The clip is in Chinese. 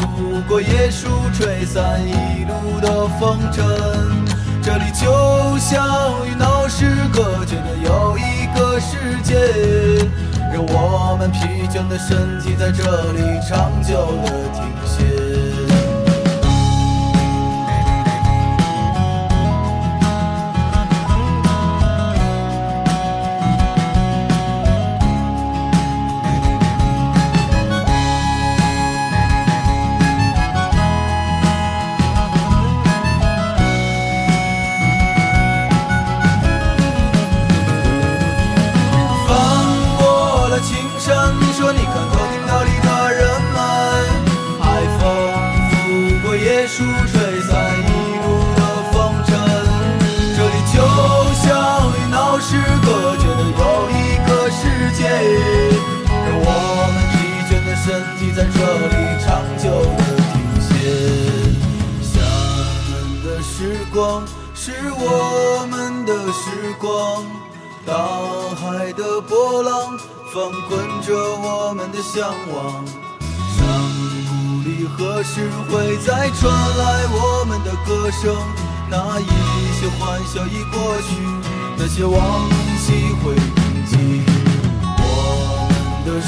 拂过椰树，吹散一路的风尘。这里就像与闹市隔绝的又一个世界，让我们疲倦的身体在这里长久的停歇。过椰树，吹散一路的风尘。这里就像与闹市隔绝的又一个世界，让我们疲倦的身体在这里长久的停歇。厦门的时光是我们的时光，大海的波浪翻滚着我们的向往。何时会再传来我们的歌声？那一些欢笑已过去，那些往昔会铭记。我们的